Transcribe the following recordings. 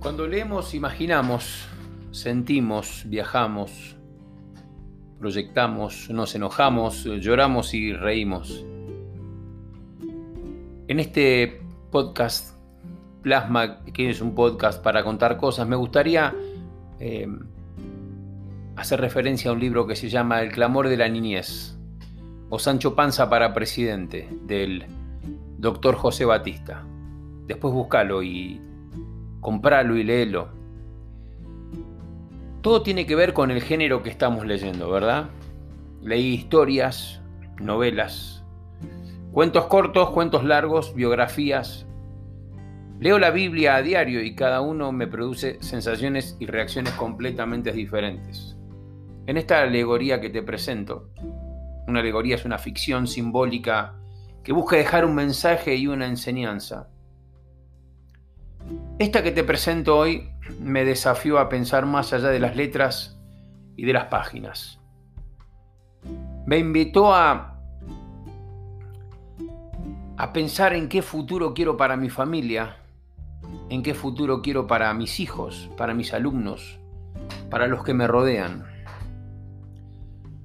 Cuando leemos, imaginamos, sentimos, viajamos, proyectamos, nos enojamos, lloramos y reímos. En este podcast, Plasma, que es un podcast para contar cosas, me gustaría eh, hacer referencia a un libro que se llama El clamor de la niñez, o Sancho Panza para presidente, del doctor José Batista. Después búscalo y compralo y léelo. Todo tiene que ver con el género que estamos leyendo, ¿verdad? Leí historias, novelas, cuentos cortos, cuentos largos, biografías. Leo la Biblia a diario y cada uno me produce sensaciones y reacciones completamente diferentes. En esta alegoría que te presento, una alegoría es una ficción simbólica que busca dejar un mensaje y una enseñanza. Esta que te presento hoy me desafió a pensar más allá de las letras y de las páginas. Me invitó a, a pensar en qué futuro quiero para mi familia, en qué futuro quiero para mis hijos, para mis alumnos, para los que me rodean.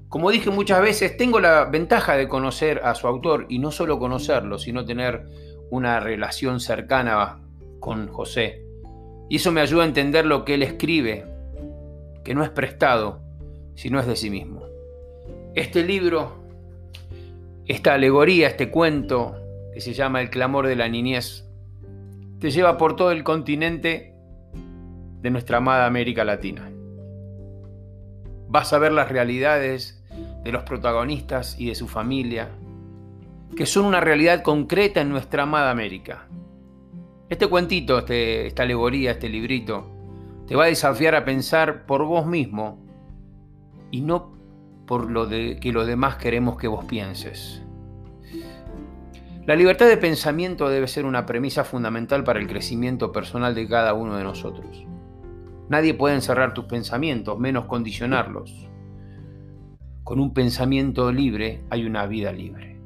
Como dije muchas veces, tengo la ventaja de conocer a su autor y no solo conocerlo, sino tener una relación cercana con José. Y eso me ayuda a entender lo que él escribe, que no es prestado, sino es de sí mismo. Este libro, esta alegoría, este cuento, que se llama El clamor de la niñez, te lleva por todo el continente de nuestra amada América Latina. Vas a ver las realidades de los protagonistas y de su familia, que son una realidad concreta en nuestra amada América. Este cuentito, este, esta alegoría, este librito, te va a desafiar a pensar por vos mismo y no por lo de, que los demás queremos que vos pienses. La libertad de pensamiento debe ser una premisa fundamental para el crecimiento personal de cada uno de nosotros. Nadie puede encerrar tus pensamientos, menos condicionarlos. Con un pensamiento libre hay una vida libre.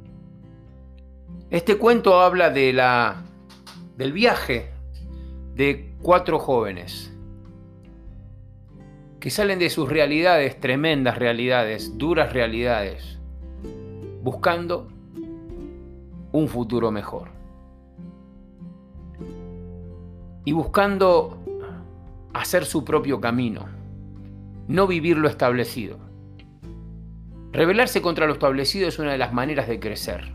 Este cuento habla de la del viaje de cuatro jóvenes que salen de sus realidades, tremendas realidades, duras realidades, buscando un futuro mejor. Y buscando hacer su propio camino, no vivir lo establecido. Rebelarse contra lo establecido es una de las maneras de crecer.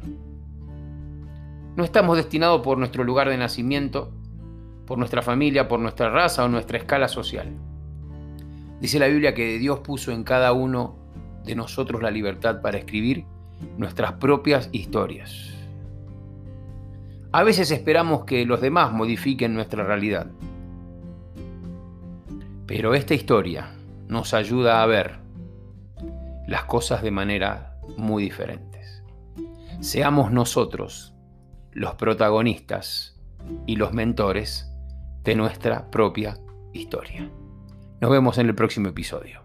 No estamos destinados por nuestro lugar de nacimiento, por nuestra familia, por nuestra raza o nuestra escala social. Dice la Biblia que Dios puso en cada uno de nosotros la libertad para escribir nuestras propias historias. A veces esperamos que los demás modifiquen nuestra realidad. Pero esta historia nos ayuda a ver las cosas de manera muy diferentes. Seamos nosotros los protagonistas y los mentores de nuestra propia historia. Nos vemos en el próximo episodio.